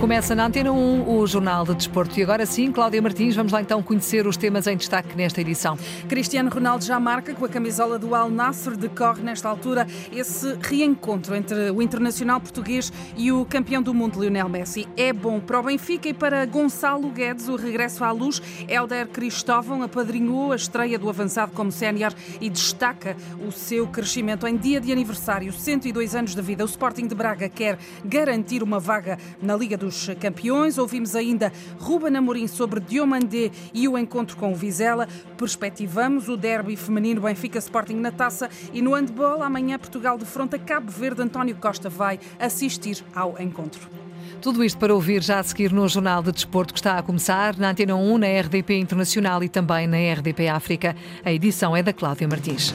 Começa na Antena 1 o Jornal de Desporto. E agora sim, Cláudia Martins, vamos lá então conhecer os temas em destaque nesta edição. Cristiano Ronaldo já marca com a camisola do Al Nassr, decorre nesta altura esse reencontro entre o internacional português e o campeão do mundo, Lionel Messi. É bom para o Benfica e para Gonçalo Guedes o regresso à luz. Helder Cristóvão apadrinhou a estreia do avançado como sénior e destaca o seu crescimento em dia de aniversário, 102 anos de vida. O Sporting de Braga quer garantir uma vaga na Liga dos campeões. Ouvimos ainda Ruben Amorim sobre Diomandé e o encontro com o Vizela. Perspectivamos o derby feminino Benfica Sporting na taça e no handball amanhã Portugal de fronte Cabo Verde. António Costa vai assistir ao encontro. Tudo isto para ouvir já a seguir no Jornal de Desporto que está a começar na Antena 1, na RDP Internacional e também na RDP África. A edição é da Cláudia Martins.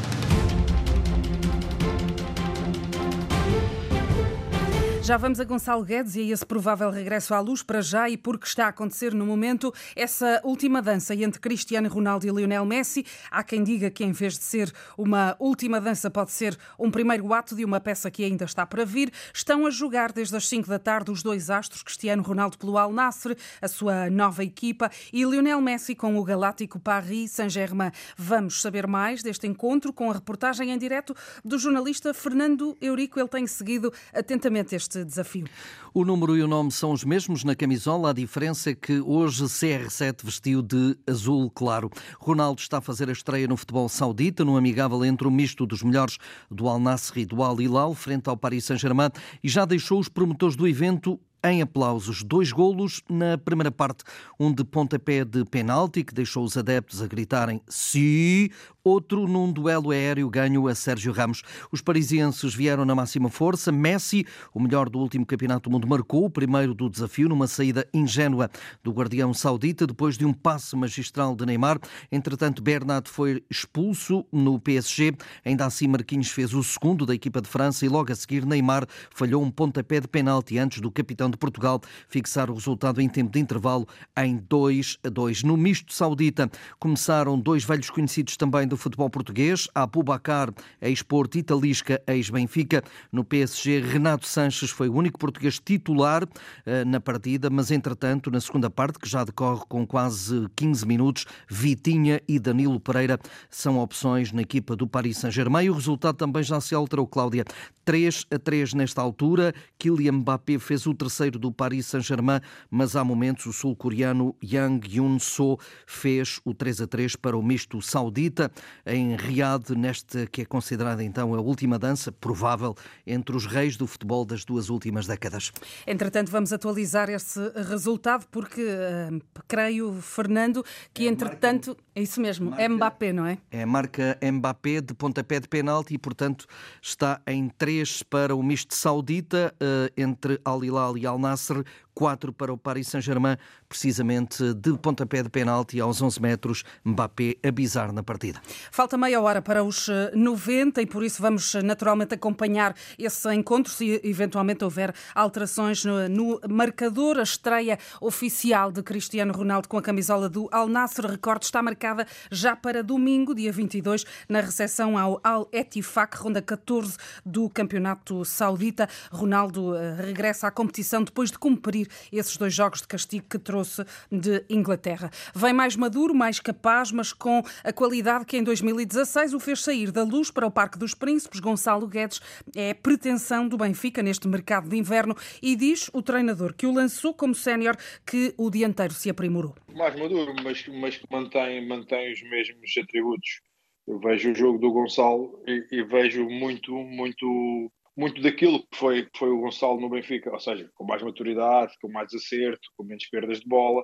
Já vamos a Gonçalo Guedes e a esse provável regresso à luz para já e porque está a acontecer no momento essa última dança entre Cristiano Ronaldo e Lionel Messi. Há quem diga que em vez de ser uma última dança pode ser um primeiro ato de uma peça que ainda está para vir. Estão a jogar desde as 5 da tarde os dois astros, Cristiano Ronaldo pelo Al Nassr, a sua nova equipa, e Lionel Messi com o galáctico Paris Saint-Germain. Vamos saber mais deste encontro com a reportagem em direto do jornalista Fernando Eurico. Ele tem seguido atentamente este este desafio? O número e o nome são os mesmos na camisola, a diferença é que hoje CR7 vestiu de azul claro. Ronaldo está a fazer a estreia no futebol saudita, no amigável entre o misto dos melhores do Al Nassr e do Al Hilal, frente ao Paris Saint-Germain, e já deixou os promotores do evento em aplausos. Dois golos na primeira parte, um de pontapé de penalti que deixou os adeptos a gritarem sim, outro num duelo aéreo ganho a Sérgio Ramos. Os parisienses vieram na máxima força. Messi, o melhor do último campeonato do mundo, marcou o primeiro do desafio numa saída ingênua do guardião saudita depois de um passe magistral de Neymar. Entretanto, Bernat foi expulso no PSG. Ainda assim, Marquinhos fez o segundo da equipa de França e logo a seguir Neymar falhou um pontapé de penalti antes do capitão de Portugal fixar o resultado em tempo de intervalo em 2 a 2. No misto saudita começaram dois velhos conhecidos também do futebol português, Abubacar, ex-Porto, Italisca, ex-Benfica. No PSG, Renato Sanches foi o único português titular eh, na partida, mas entretanto, na segunda parte, que já decorre com quase 15 minutos, Vitinha e Danilo Pereira são opções na equipa do Paris Saint-Germain. O resultado também já se alterou, Cláudia. 3 a 3 nesta altura. Kylian Mbappé fez o terceiro do Paris Saint-Germain, mas há momentos o sul-coreano Yang Yun-so fez o 3 a 3 para o misto saudita em Riad, nesta que é considerada então a última dança provável entre os reis do futebol das duas últimas décadas. Entretanto, vamos atualizar esse resultado porque uh, creio, Fernando, que é entretanto, marca, é isso mesmo, marca, Mbappé, não é? É a marca Mbappé de pontapé de penalti e, portanto, está em 3 para o misto saudita uh, entre Al Hilal e Al Al-Nasser 4 para o Paris Saint-Germain, precisamente de pontapé de penalti aos 11 metros, Mbappé a bizar na partida. Falta meia hora para os 90 eh, e por isso vamos eh, naturalmente acompanhar esse encontro, se eventualmente houver alterações no, marcador. A estreia oficial de Cristiano Ronaldo com a camisola do Al Nassr, recorde, está marcada já para domingo, dia 22, na recepção ao Al Etifak, ronda 14 do Campeonato Saudita. Ronaldo eh, regressa à competição depois de cumprir esses dois jogos de castigo que trouxe de Inglaterra. Vem mais maduro, mais capaz, mas com a qualidade que em 2016 o fez sair da luz para o Parque dos Príncipes. Gonçalo Guedes é pretensão do Benfica neste mercado de inverno e diz o treinador que o lançou como sénior que o dianteiro se aprimorou. Mais maduro, mas, mas que mantém, mantém os mesmos atributos. Eu vejo o jogo do Gonçalo e, e vejo muito, muito muito daquilo que foi, foi o Gonçalo no Benfica, ou seja, com mais maturidade, com mais acerto, com menos perdas de bola,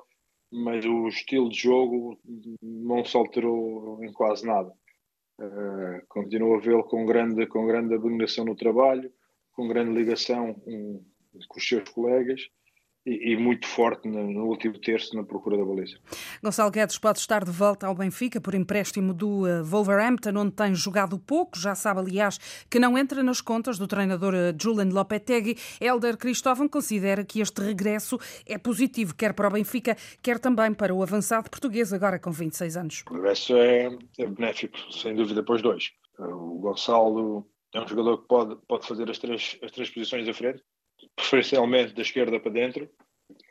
mas o estilo de jogo não se alterou em quase nada. Uh, continuo a vê-lo com grande, com grande abnegação no trabalho, com grande ligação um, com os seus colegas e, muito forte no, último terço na procura da baliza. Gonçalo Guedes pode estar de volta ao Benfica por empréstimo do uh, Wolverhampton, onde tem jogado pouco. Já sabe, aliás, que não entra nas contas do treinador uh, Julian Lopetegui. Helder Cristóvão considera que este regresso é positivo, quer para o Benfica, quer também para o avançado português, agora com 26 anos. O regresso é, é benéfico, sem dúvida, para os dois. O Gonçalo é um jogador que pode, pode fazer as três, as três posições à frente, preferencialmente da esquerda para dentro,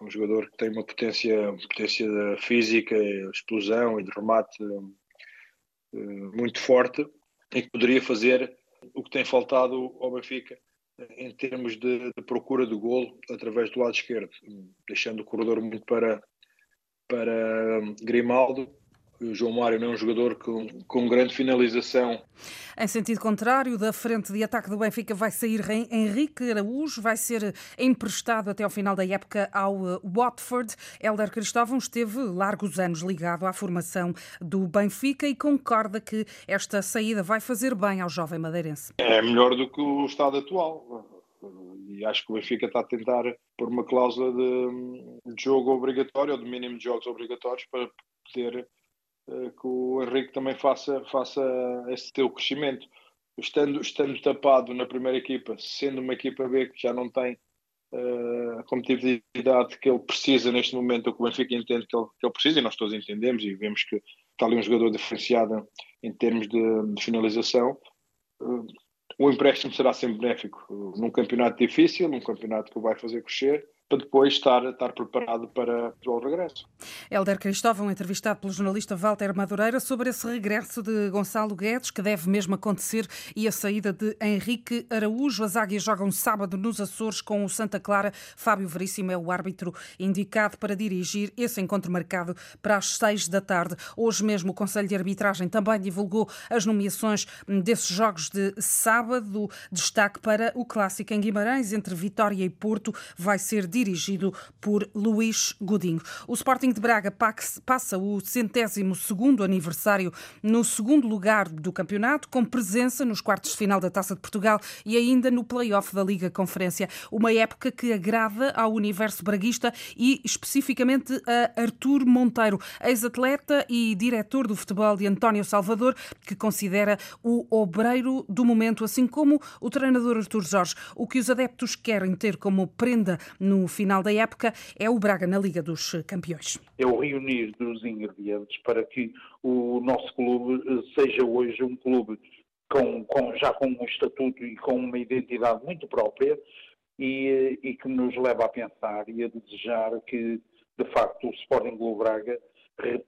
É um jogador que tem uma potência, potência física, explosão e de remate uh, muito forte e que poderia fazer o que tem faltado ao Benfica em termos de, de procura de golo através do lado esquerdo, deixando o corredor muito para, para Grimaldo o João Mário não é um jogador com, com grande finalização. Em sentido contrário, da frente de ataque do Benfica vai sair Henrique Araújo, vai ser emprestado até ao final da época ao eh, Watford. Helder Cristóvão esteve largos anos ligado à formação do Benfica e concorda que esta saída vai fazer bem ao jovem madeirense. É melhor do que o estado atual. E acho que o Benfica está a tentar pôr uma cláusula de, de jogo obrigatório, ou de mínimo de jogos obrigatórios, para poder que o Henrique também faça, faça esse seu crescimento. Estando, estando tapado na primeira equipa, sendo uma equipa B que já não tem uh, a competitividade que ele precisa neste momento, o que o Benfica entende que ele, que ele precisa, e nós todos entendemos, e vemos que está ali um jogador diferenciado em termos de, de finalização, uh, o empréstimo será sempre benéfico. Num campeonato difícil, num campeonato que o vai fazer crescer, para depois estar, estar preparado para, para o regresso. Helder Cristóvão, entrevistado pelo jornalista Walter Madureira sobre esse regresso de Gonçalo Guedes, que deve mesmo acontecer, e a saída de Henrique Araújo. As Águias jogam sábado nos Açores com o Santa Clara. Fábio Veríssimo é o árbitro indicado para dirigir esse encontro marcado para as seis da tarde. Hoje mesmo o Conselho de Arbitragem também divulgou as nomeações desses jogos de sábado. Destaque para o clássico em Guimarães entre Vitória e Porto vai ser dirigido dirigido por Luís Godinho. O Sporting de Braga passa o centésimo segundo aniversário no segundo lugar do campeonato, com presença nos quartos de final da Taça de Portugal e ainda no play-off da Liga Conferência. Uma época que agrada ao universo braguista e especificamente a Artur Monteiro, ex-atleta e diretor do futebol de António Salvador, que considera o obreiro do momento, assim como o treinador Artur Jorge. O que os adeptos querem ter como prenda no final da época é o Braga na Liga dos Campeões. É o reunir dos ingredientes para que o nosso clube eh, seja hoje um clube com, com, já com um estatuto e com uma identidade muito própria e, eh, e, que nos leva a pensar e a desejar que, de facto, o Sporting Clube Braga eh,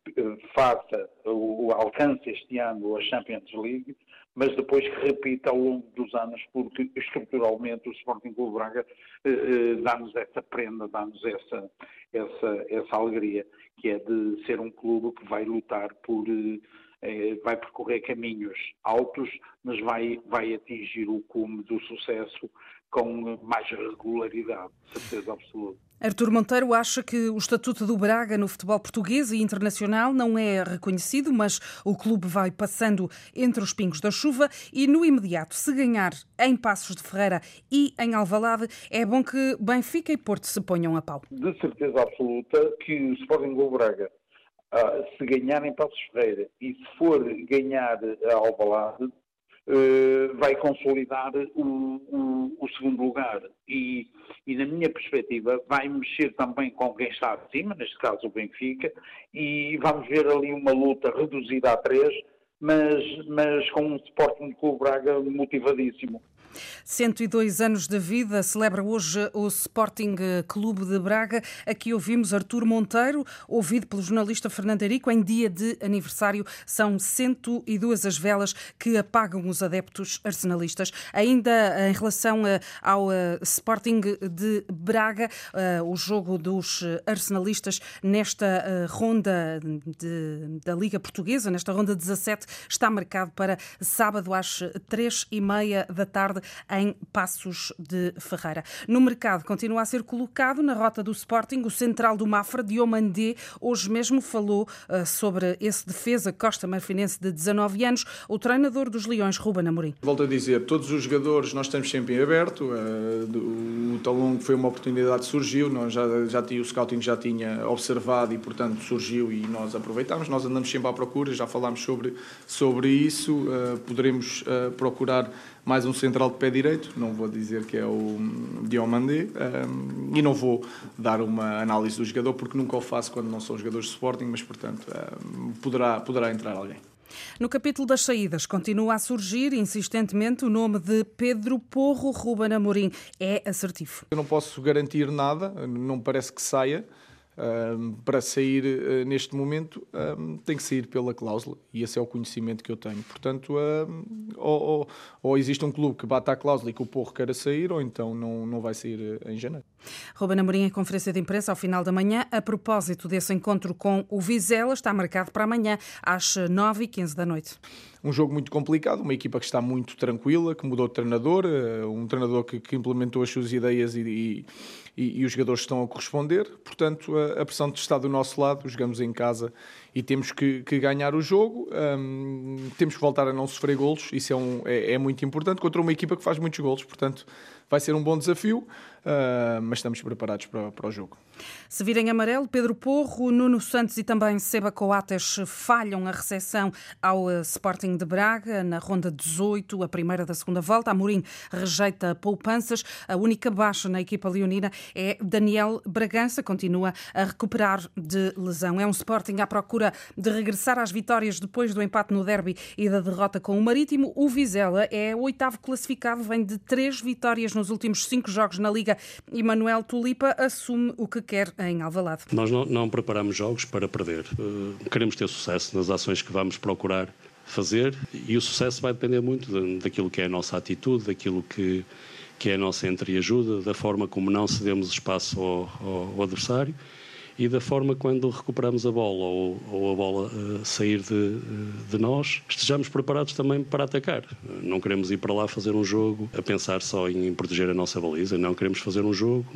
faça o, alcance este ano a Champions League, mas depois que repita ao longo dos anos, porque estruturalmente o Sporting Clube Braga eh, eh, dá-nos essa prenda, dá-nos essa, essa, essa alegria, que é de ser um clube que vai lutar por. Eh, vai percorrer caminhos altos, mas vai, vai atingir o cume do sucesso com mais regularidade, certeza absoluta. Artur Monteiro acha que o estatuto do Braga no futebol português e internacional não é reconhecido, mas o clube vai passando entre os pingos da chuva e no imediato, se ganhar em Passos de Ferreira e em Alvalade, é bom que Benfica e Porto se ponham a pau. De certeza absoluta que o Sporting do Braga Uh, se ganhar em Passos Ferreira e se for ganhar a Alvalade, vai consolidar o, o, o, segundo lugar. E, e, na minha perspectiva, vai mexer também com quem está acima, neste caso o Benfica, e vamos ver ali uma luta reduzida a três, mas, mas com um Sporting Clube Braga motivadíssimo. 102 anos de vida celebra hoje o Sporting Clube de Braga. Aqui ouvimos Artur Monteiro, ouvido pelo jornalista Fernando Erico. Em dia de aniversário, são 102 as velas que apagam os adeptos arsenalistas. Ainda em relação eh, ao eh, Sporting de Braga, eh, o jogo dos arsenalistas nesta ronda de, da Liga Portuguesa, nesta ronda 17, está marcado para sábado às três e meia da tarde em Passos de Ferreira. No mercado continua a ser colocado na rota do Sporting o central do Mafra, Diomandé, hoje mesmo falou uh, sobre esse defesa Costa Marfinense de 19 anos, o treinador dos Leões, Ruben Amorim. Volto a dizer, todos os jogadores nós estamos sempre em aberto, uh, o Talongo foi uma oportunidade que surgiu, nós já, já o scouting já tinha observado e portanto surgiu e nós aproveitámos, nós andamos sempre à procura, já falámos sobre, sobre isso, uh, poderemos procurar mais um central de pé direito, não vou dizer que é o Diomandé, um, e não vou dar uma análise do jogador porque nunca o faço quando não são jogadores de Sporting, mas portanto um, poderá, poderá entrar alguém. No capítulo das saídas, continua a surgir insistentemente o nome de Pedro Porro Ruben Amorim. É assertivo. Eu não posso garantir nada, não parece que saia para sair uh, neste momento um, tem que sair pela cláusula e esse é o conhecimento que eu tenho. Portanto, ou, ou, ou, existe um clube que bata a cláusula e que o Porro queira sair, ou então não, não vai sair uh, em janeiro. Ruben Amorim, em conferência de imprensa ao final da manhã, a propósito desse encontro com o Vizela, está marcado para amanhã às 9h15 da noite um jogo muito complicado, uma equipa que está muito tranquila, que mudou de treinador, eh, um treinador que, que implementou as suas ideias e, e, e, os jogadores estão a corresponder. Portanto, a, a, pressão está do nosso lado, jogamos em casa e temos que, que ganhar o jogo. Um, temos que voltar a não sofrer golos, isso é, um, é, é muito importante contra uma equipa que faz muitos golos. Portanto, vai ser um bom desafio. Uh, mas estamos preparados para, para, o jogo. Se virem amarelo, Pedro Porro, Nuno Santos e também Seba Coates falham a recepção ao uh, Sporting de Braga na ronda 18, a primeira da segunda volta. Amorim rejeita poupanças. A única baixa na equipa leonina é Daniel Bragança, continua a recuperar de lesão. É um Sporting à procura de regressar às vitórias depois do empate no derby e da derrota com o Marítimo. O Vizela é o oitavo classificado, vem de três vitórias nos últimos cinco jogos na Liga e Manuel Tulipa assume o que quer em Alvalade. Nós não, não preparamos jogos para perder. Uh, queremos ter sucesso nas ações que vamos procurar fazer e o sucesso vai depender muito daquilo que é a nossa atitude, daquilo que, que é a nossa entreajuda, da forma como não cedemos espaço ao, ao adversário e da forma quando recuperamos a bola ou, ou a bola uh, sair de, de, nós, estejamos preparados também para atacar. Não queremos ir para lá fazer um jogo a pensar só em proteger a nossa baliza, não queremos fazer um jogo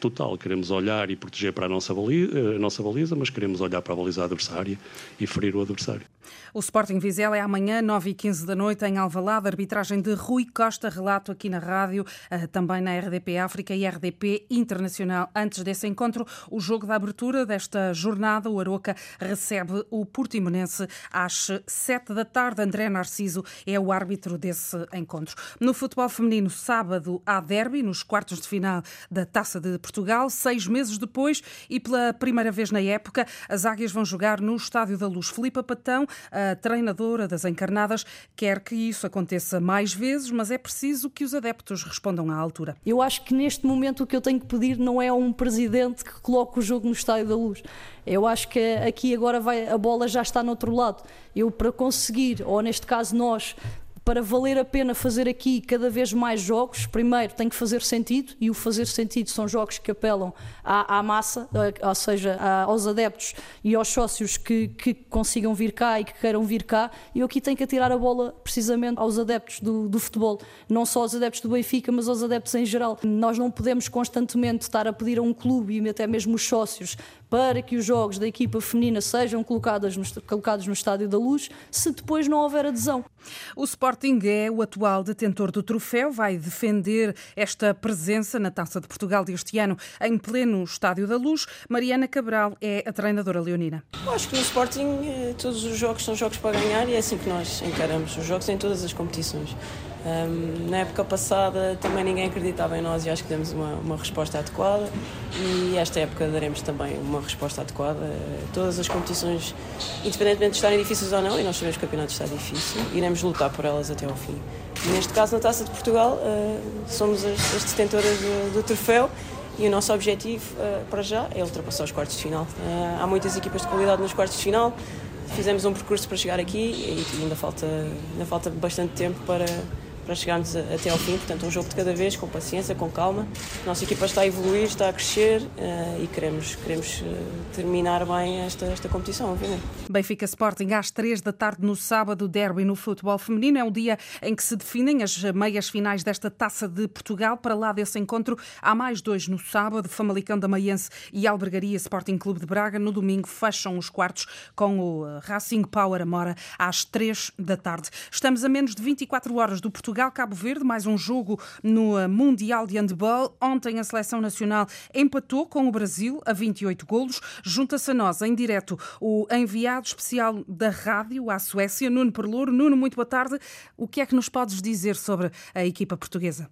total. Queremos olhar e proteger para a nossa, baliza, a nossa baliza, mas queremos olhar para a baliza adversária e ferir o adversário. O Sporting Vizela é amanhã, 9h15 da noite, em Alvalade. Arbitragem de Rui Costa, relato aqui na rádio, eh, também na RDP África e RDP Internacional. Antes desse encontro, o jogo da abertura desta jornada, o Aroca recebe o Portimonense às 7 da tarde. André Narciso é o árbitro desse encontro. No futebol feminino, sábado, há derby, nos quartos de final da Taça de Portugal. Seis meses depois, e pela primeira vez na época, as águias vão jogar no Estádio da Luz. Filipa Patão, a treinadora das encarnadas quer que isso aconteça mais vezes, mas é preciso que os adeptos respondam à altura. Eu acho que neste momento o que eu tenho que pedir não é um presidente que coloque o jogo no Estádio da Luz. Eu acho que aqui agora vai, a bola já está no outro lado. Eu, para conseguir, ou neste caso nós, para valer a pena fazer aqui cada vez mais jogos, primeiro tem que fazer sentido, e o fazer sentido são jogos que apelam à, à massa, ou seja, aos adeptos e aos sócios que, que, consigam vir cá e que queiram vir cá. E eu aqui tenho que atirar a bola precisamente aos adeptos do, do futebol, não só aos adeptos do Benfica, mas aos adeptos em geral. Nós não podemos constantemente estar a pedir a um clube e até mesmo os sócios para que os jogos da equipa feminina sejam colocados no, colocados no Estádio da Luz, se depois não houver adesão. O Sporting é o atual detentor do troféu, vai defender esta presença na Taça de Portugal deste ano em pleno Estádio da Luz. Mariana Cabral é a treinadora leonina. Eu acho que no Sporting eh, todos os jogos são jogos para ganhar e é assim que nós encaramos os jogos em todas as competições. Um, na época passada também ninguém acreditava em nós e acho que demos uma, uma resposta adequada e esta época daremos também uma resposta adequada. Todas as competições, independentemente de estarem difíceis ou não, e nós sabemos que o campeonato está difícil, iremos lutar por elas até ao fim. Neste caso, na Taça de Portugal, uh, somos as, as detentoras do, do, troféu e o nosso objetivo uh, para já é ultrapassar os quartos de final. Uh, há muitas equipas de qualidade nos quartos de final, fizemos um percurso para chegar aqui e ainda falta, ainda falta bastante tempo para para chegarmos até ao fim. Portanto, um jogo de cada vez, com paciência, com calma. A nossa equipa está a evoluir, está a crescer uh, e queremos, queremos uh, terminar bem esta, esta competição, obviamente. Benfica Sporting às três da tarde no sábado, derby no futebol feminino. É um dia em que se definem as meias finais desta Taça de Portugal. Para lá desse encontro, há mais dois no sábado, Famalicão da Maiense e Albergaria Sporting Clube de Braga. No domingo fecham os quartos com o eh, Racing Power Amora às três da tarde. Estamos a menos de 24 horas do Portugal Portugal-Cabo Verde, mais um jogo no eh, Mundial de Handball. Ontem a seleção nacional empatou com o Brasil a 28 golos. Junta-se a nós em direto o enviado especial da rádio à Suécia, Nuno Perlouro. Nuno, muito boa tarde. O que é que nos podes dizer sobre a equipa portuguesa?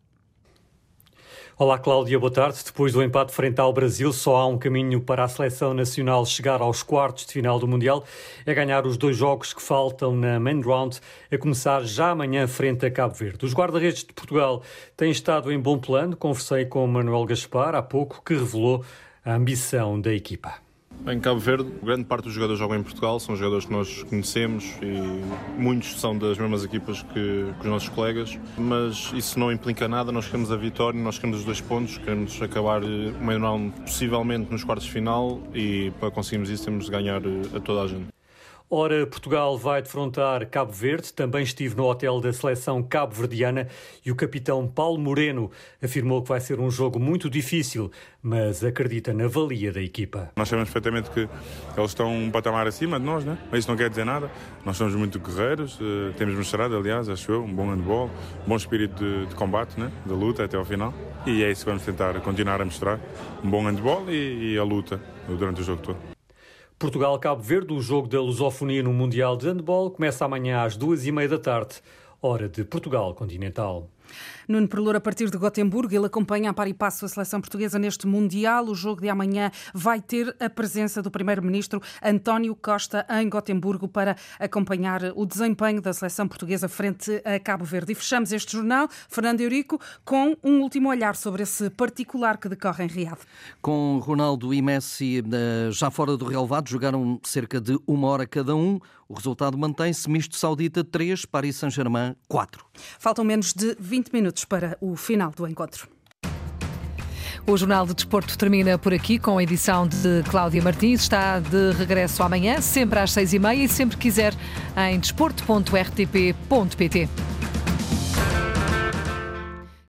Olá, Cláudia, boa tarde. Depois do empate frente ao Brasil, só há um caminho para a seleção nacional chegar aos quartos de final do Mundial. É ganhar os dois jogos que faltam na main round, a começar já amanhã frente a Cabo Verde. Os guarda-redes de Portugal têm estado em bom plano. Conversei com Manuel Gaspar há pouco, que revelou a ambição da equipa. Em Cabo Verde, grande parte dos jogadores jogam em Portugal, são jogadores que nós conhecemos e muitos são das mesmas equipas que, que, os nossos colegas, mas isso não implica nada, nós queremos a vitória, nós queremos os dois pontos, queremos acabar o meio possivelmente nos quartos de final e para conseguirmos isso temos de ganhar a toda a gente. Ora, Portugal vai defrontar Cabo Verde. Também estive no hotel da seleção cabo-verdiana e o capitão Paulo Moreno afirmou que vai ser um jogo muito difícil, mas acredita na valia da equipa. Nós sabemos perfeitamente que eles estão um patamar acima de nós, né? mas isso não quer dizer nada. Nós somos muito guerreiros, eh, temos mostrado, aliás, acho eu, um bom handball, um bom espírito de, de combate, né? de luta até ao final. E é isso que vamos tentar continuar a mostrar: um bom handball e, e a luta durante o jogo todo. Portugal-Cabo Verde, o jogo da lusofonia no Mundial de Handball, começa amanhã às duas e meia da tarde, hora de Portugal continental. Nuno Perlour, a partir de Gotemburgo, ele acompanha a par e passo a seleção portuguesa neste Mundial. O jogo de amanhã vai ter a presença do Primeiro-Ministro António Costa em Gotemburgo para acompanhar o desempenho da seleção portuguesa frente a Cabo Verde. E fechamos este jornal, Fernando Eurico, com um último olhar sobre esse particular que decorre em Riad. Com Ronaldo e Messi eh, já fora do relevado, jogaram cerca de uma hora cada um. O resultado mantém-se misto saudita 3, Paris Saint-Germain 4. Faltam menos de 20 minutos para o final do encontro. O Jornal de Desporto termina por aqui com a edição de Cláudia Martins. Está de regresso amanhã, sempre às seis e meia e sempre quiser em desporto.rtp.pt.